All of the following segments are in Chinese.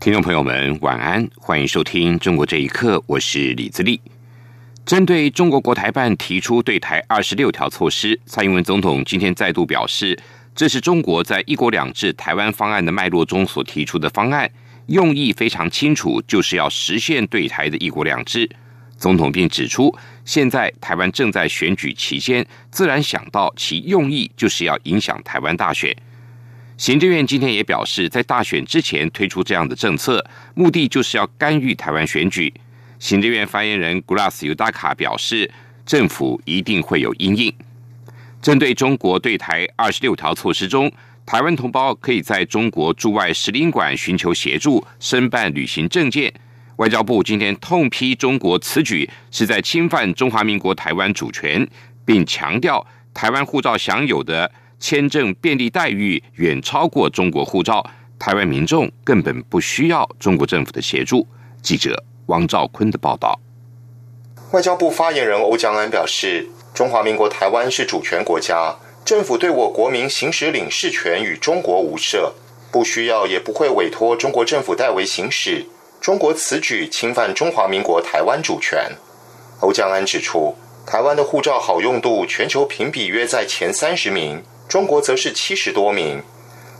听众朋友们，晚安，欢迎收听《中国这一刻》，我是李自立。针对中国国台办提出对台二十六条措施，蔡英文总统今天再度表示，这是中国在“一国两制”台湾方案的脉络中所提出的方案，用意非常清楚，就是要实现对台的一国两制。总统并指出，现在台湾正在选举期间，自然想到其用意就是要影响台湾大选。行政院今天也表示，在大选之前推出这样的政策，目的就是要干预台湾选举。行政院发言人 Glass 尤达卡表示，政府一定会有阴影。针对中国对台二十六条措施中，台湾同胞可以在中国驻外使领馆寻求协助，申办旅行证件。外交部今天痛批中国此举是在侵犯中华民国台湾主权，并强调台湾护照享有的。签证便利待遇远超过中国护照，台湾民众根本不需要中国政府的协助。记者汪兆坤的报道。外交部发言人欧江安表示，中华民国台湾是主权国家，政府对我国民行使领事权与中国无涉，不需要也不会委托中国政府代为行使。中国此举侵犯中华民国台湾主权。欧江安指出，台湾的护照好用度全球评比约在前三十名。中国则是七十多名，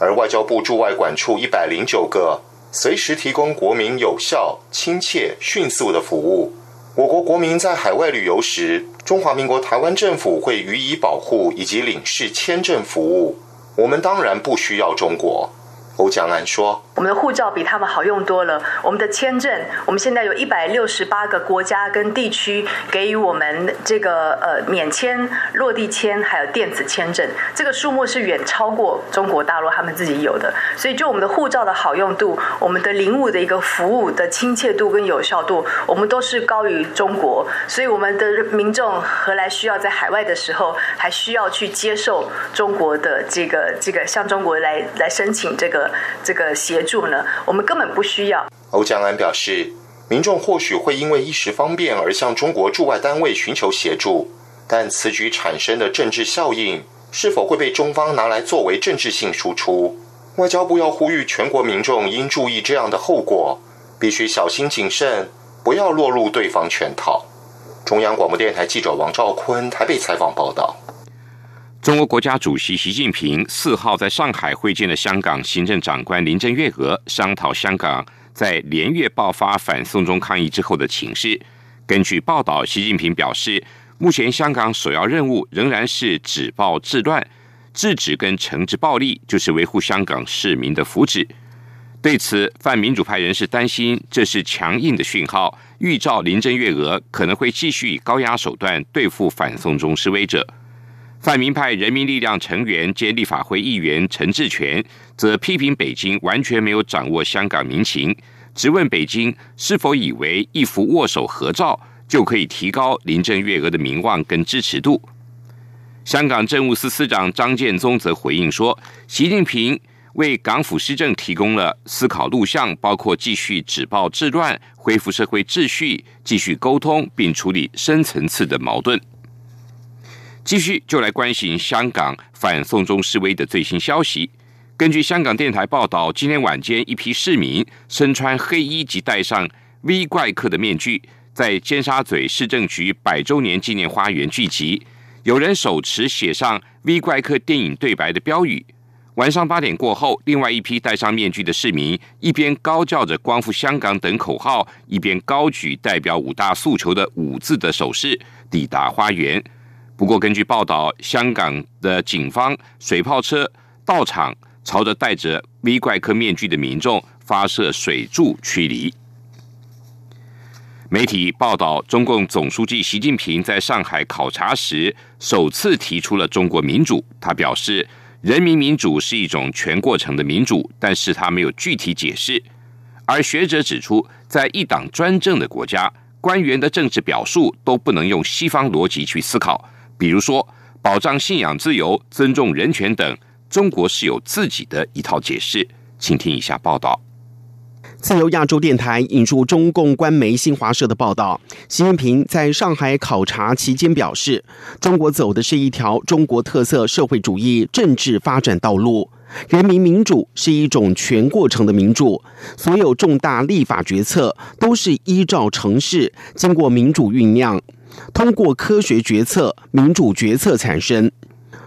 而外交部驻外管处一百零九个，随时提供国民有效、亲切、迅速的服务。我国国民在海外旅游时，中华民国台湾政府会予以保护以及领事签证服务。我们当然不需要中国。欧江安说：“我们的护照比他们好用多了。我们的签证，我们现在有一百六十八个国家跟地区给予我们这个呃免签、落地签，还有电子签证，这个数目是远超过中国大陆他们自己有的。所以，就我们的护照的好用度，我们的领务的一个服务的亲切度跟有效度，我们都是高于中国。所以，我们的民众何来需要在海外的时候还需要去接受中国的这个这个向中国来来申请这个？”这个协助呢，我们根本不需要。欧江安表示，民众或许会因为一时方便而向中国驻外单位寻求协助，但此举产生的政治效应是否会被中方拿来作为政治性输出？外交部要呼吁全国民众应注意这样的后果，必须小心谨慎，不要落入对方圈套。中央广播电台记者王兆坤台北采访报道。中国国家主席习近平四号在上海会见了香港行政长官林郑月娥，商讨香港在连月爆发反送中抗议之后的情势。根据报道，习近平表示，目前香港首要任务仍然是止暴制乱，制止跟惩治暴力，就是维护香港市民的福祉。对此，泛民主派人士担心，这是强硬的讯号，预兆林郑月娥可能会继续以高压手段对付反送中示威者。泛民派人民力量成员兼立法会议员陈志全则批评北京完全没有掌握香港民情，质问北京是否以为一幅握手合照就可以提高林郑月娥的名望跟支持度。香港政务司司长张建宗则回应说，习近平为港府施政提供了思考路向，包括继续止暴制乱、恢复社会秩序、继续沟通并处理深层次的矛盾。继续就来关心香港反送中示威的最新消息。根据香港电台报道，今天晚间，一批市民身穿黑衣及戴上 V 怪客的面具，在尖沙咀市政局百周年纪念花园聚集。有人手持写上 V 怪客电影对白的标语。晚上八点过后，另外一批戴上面具的市民一边高叫着“光复香港”等口号，一边高举代表五大诉求的五字的手势，抵达花园。不过，根据报道，香港的警方水炮车到场，朝着戴着 V 怪客面具的民众发射水柱驱离。媒体报道，中共总书记习近平在上海考察时，首次提出了中国民主。他表示，人民民主是一种全过程的民主，但是他没有具体解释。而学者指出，在一党专政的国家，官员的政治表述都不能用西方逻辑去思考，比如说保障信仰自由、尊重人权等，中国是有自己的一套解释。请听一下报道。自由亚洲电台引述中共官媒新华社的报道，习近平在上海考察期间表示，中国走的是一条中国特色社会主义政治发展道路，人民民主是一种全过程的民主，所有重大立法决策都是依照程式，经过民主酝酿，通过科学决策、民主决策产生。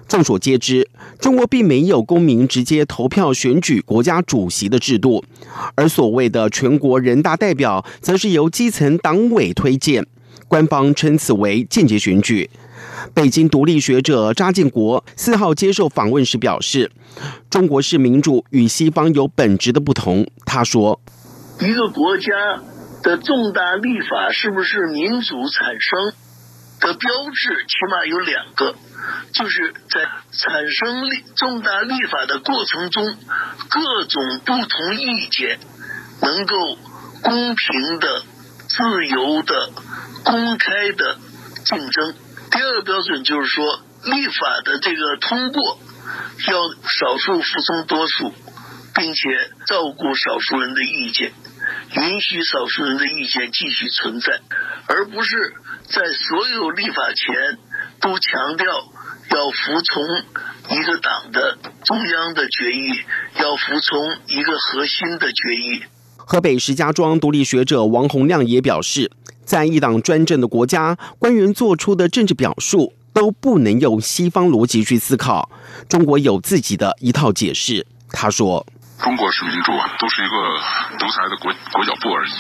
众所皆知，中国并没有公民直接投票选举国家主席的制度，而所谓的全国人大代表，则是由基层党委推荐。官方称此为间接选举。北京独立学者查建国四号接受访问时表示，中国式民主与西方有本质的不同。他说：“一个国家的重大立法是不是民主产生的标志，起码有两个。”就是在产生立重大立法的过程中，各种不同意见能够公平的、自由的、公开的竞争。第二个标准就是说，立法的这个通过要少数服从多数，并且照顾少数人的意见，允许少数人的意见继续存在，而不是在所有立法前都强调。要服从一个党的中央的决议，要服从一个核心的决议。河北石家庄独立学者王洪亮也表示，在一党专政的国家，官员做出的政治表述都不能用西方逻辑去思考，中国有自己的一套解释。他说：“中国式民主啊，都是一个独裁的国国脚部而已，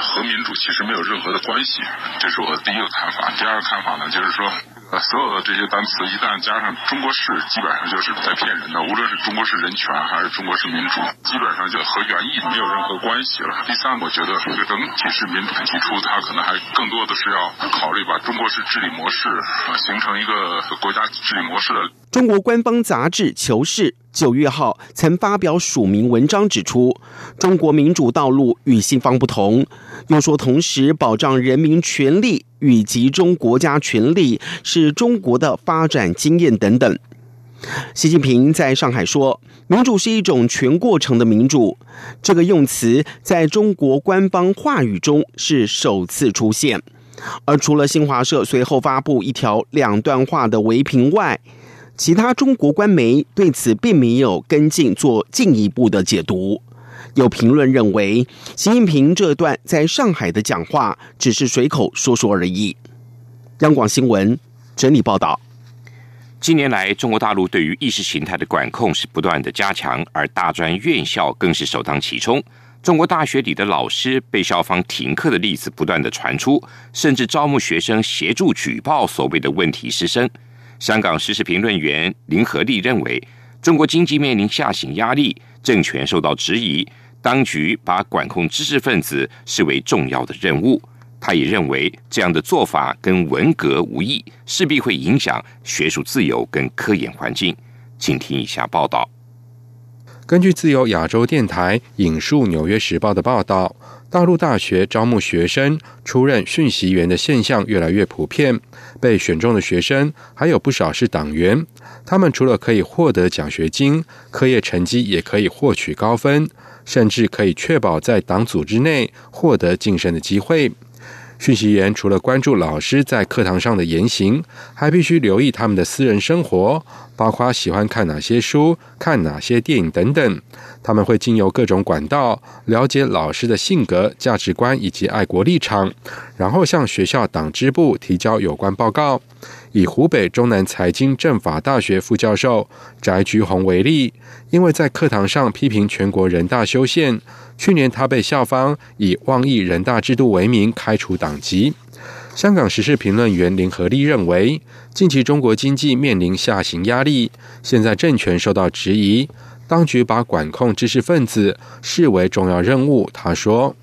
和民主其实没有任何的关系。这是我第一个看法。第二个看法呢，就是说。”呃，所有的这些单词一旦加上中国式，基本上就是在骗人的。无论是中国式人权还是中国式民主，基本上就和原意没有任何关系了。第三，我觉得这个整体式民主提出，它可能还更多的是要考虑把中国式治理模式形成一个国家治理模式的。中国官方杂志《求是》九月号曾发表署名文章指出，中国民主道路与西方不同，又说同时保障人民权利。与集中国家权力是中国的发展经验等等。习近平在上海说：“民主是一种全过程的民主。”这个用词在中国官方话语中是首次出现。而除了新华社随后发布一条两段话的微评外，其他中国官媒对此并没有跟进做进一步的解读。有评论认为，习近平这段在上海的讲话只是随口说说而已。央广新闻整理报道：近年来，中国大陆对于意识形态的管控是不断的加强，而大专院校更是首当其冲。中国大学里的老师被校方停课的例子不断的传出，甚至招募学生协助举报所谓的问题师生。香港时事评论员林和利认为，中国经济面临下行压力，政权受到质疑。当局把管控知识分子视为重要的任务，他也认为这样的做法跟文革无异，势必会影响学术自由跟科研环境。请听以下报道。根据自由亚洲电台引述《纽约时报》的报道，大陆大学招募学生出任讯息员的现象越来越普遍。被选中的学生还有不少是党员，他们除了可以获得奖学金，课业成绩也可以获取高分。甚至可以确保在党组织内获得晋升的机会。讯息员除了关注老师在课堂上的言行，还必须留意他们的私人生活，包括喜欢看哪些书、看哪些电影等等。他们会经由各种管道了解老师的性格、价值观以及爱国立场，然后向学校党支部提交有关报告。以湖北中南财经政法大学副教授翟菊红为例，因为在课堂上批评全国人大修宪，去年他被校方以妄议人大制度为名开除党籍。香港时事评论员林和利认为，近期中国经济面临下行压力，现在政权受到质疑，当局把管控知识分子视为重要任务。他说。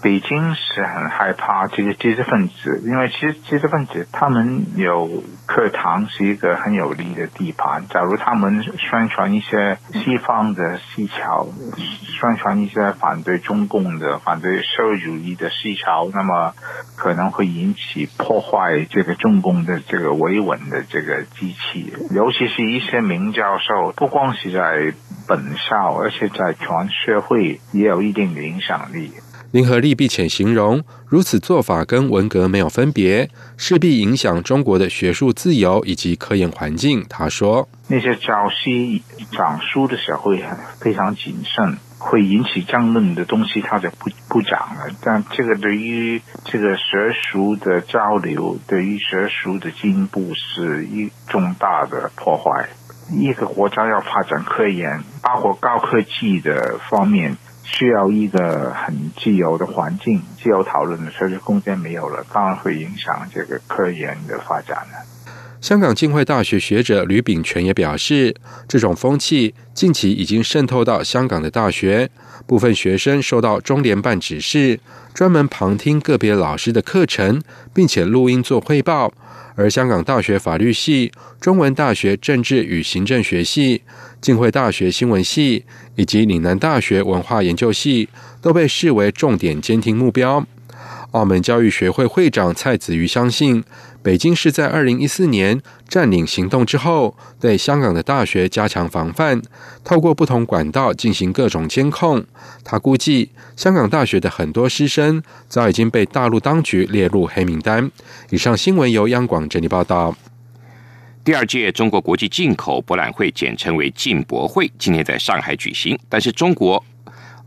北京是很害怕这些知识分子，因为其实知识分子他们有课堂是一个很有利的地盘。假如他们宣传一些西方的思潮，宣传一些反对中共的、反对社会主义的思潮，那么可能会引起破坏这个中共的这个维稳的这个机器。尤其是一些名教授，不光是在本校，而且在全社会也有一定的影响力。林和利并且形容，如此做法跟文革没有分别，势必影响中国的学术自由以及科研环境。他说：“那些教师讲书的时候会非常谨慎，会引起争论的东西他就不不讲了。但这个对于这个学术的交流，对于学术的进步是一重大的破坏。一个国家要发展科研，包括高科技的方面。”需要一个很自由的环境，自由讨论的社会空间没有了，当然会影响这个科研的发展了。香港浸会大学学者吕炳全也表示，这种风气近期已经渗透到香港的大学，部分学生受到中联办指示，专门旁听个别老师的课程，并且录音做汇报。而香港大学法律系、中文大学政治与行政学系、浸会大学新闻系以及岭南大学文化研究系都被视为重点监听目标。澳门教育学会会长蔡子瑜相信。北京是在二零一四年占领行动之后，对香港的大学加强防范，透过不同管道进行各种监控。他估计，香港大学的很多师生早已经被大陆当局列入黑名单。以上新闻由央广整理报道。第二届中国国际进口博览会，简称为进博会，今天在上海举行。但是，中国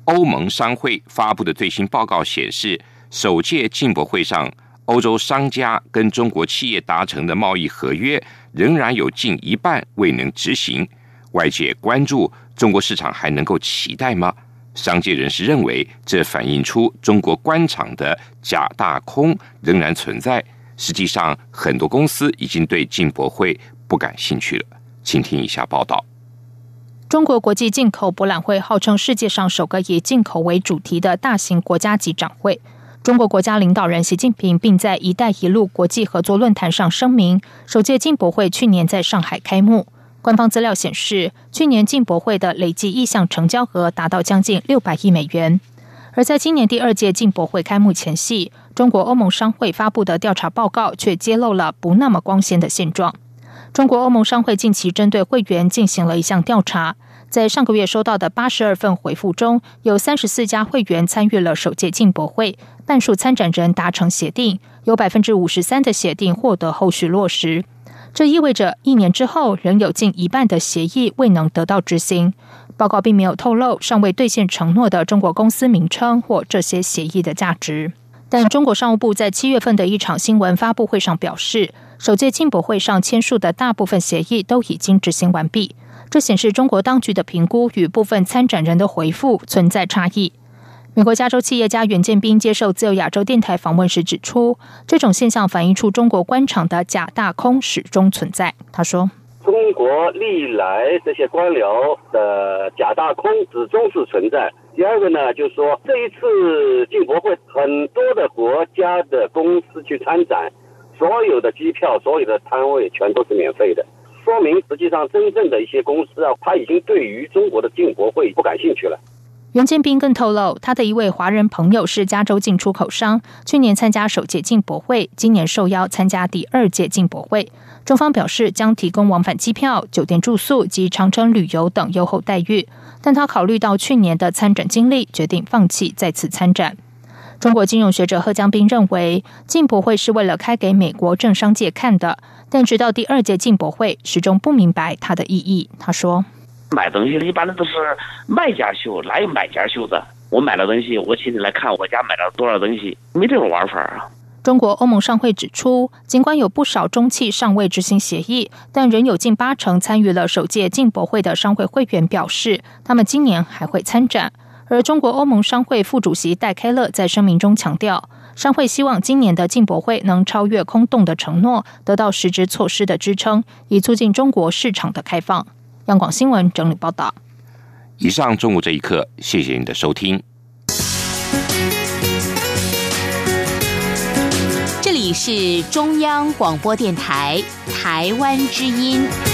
欧盟商会发布的最新报告显示，首届进博会上。欧洲商家跟中国企业达成的贸易合约，仍然有近一半未能执行。外界关注中国市场还能够期待吗？商界人士认为，这反映出中国官场的假大空仍然存在。实际上，很多公司已经对进博会不感兴趣了。请听一下报道：中国国际进口博览会号称世界上首个以进口为主题的大型国家级展会。中国国家领导人习近平并在“一带一路”国际合作论坛上声明，首届进博会去年在上海开幕。官方资料显示，去年进博会的累计意向成交额达到将近六百亿美元。而在今年第二届进博会开幕前夕，中国欧盟商会发布的调查报告却揭露了不那么光鲜的现状。中国欧盟商会近期针对会员进行了一项调查。在上个月收到的八十二份回复中，有三十四家会员参与了首届进博会，半数参展人达成协定，有百分之五十三的协定获得后续落实。这意味着一年之后，仍有近一半的协议未能得到执行。报告并没有透露尚未兑现承诺的中国公司名称或这些协议的价值。但中国商务部在七月份的一场新闻发布会上表示，首届进博会上签署的大部分协议都已经执行完毕。这显示中国当局的评估与部分参展人的回复存在差异。美国加州企业家袁建斌接受自由亚洲电台访问时指出，这种现象反映出中国官场的假大空始终存在。他说：“中国历来这些官僚的假大空始终是存在。第二个呢，就是说这一次进博会，很多的国家的公司去参展，所有的机票、所有的摊位全都是免费的。”说明实际上，真正的一些公司啊，他已经对于中国的进博会不感兴趣了。袁建斌更透露，他的一位华人朋友是加州进出口商，去年参加首届进博会，今年受邀参加第二届进博会。中方表示将提供往返机票、酒店住宿及长城旅游等优厚待遇，但他考虑到去年的参展经历，决定放弃再次参展。中国金融学者贺江斌认为，进博会是为了开给美国政商界看的，但直到第二届进博会，始终不明白它的意义。他说：“买东西一般的都是卖家秀，哪有买家秀的？我买了东西，我请你来看我家买了多少东西，没这种玩法啊。”中国欧盟商会指出，尽管有不少中企尚未执行协议，但仍有近八成参与了首届进博会的商会会员表示，他们今年还会参展。而中国欧盟商会副主席戴开乐在声明中强调，商会希望今年的进博会能超越空洞的承诺，得到实质措施的支撑，以促进中国市场的开放。央广新闻整理报道。以上中午这一刻谢谢您的收听。这里是中央广播电台台湾之音。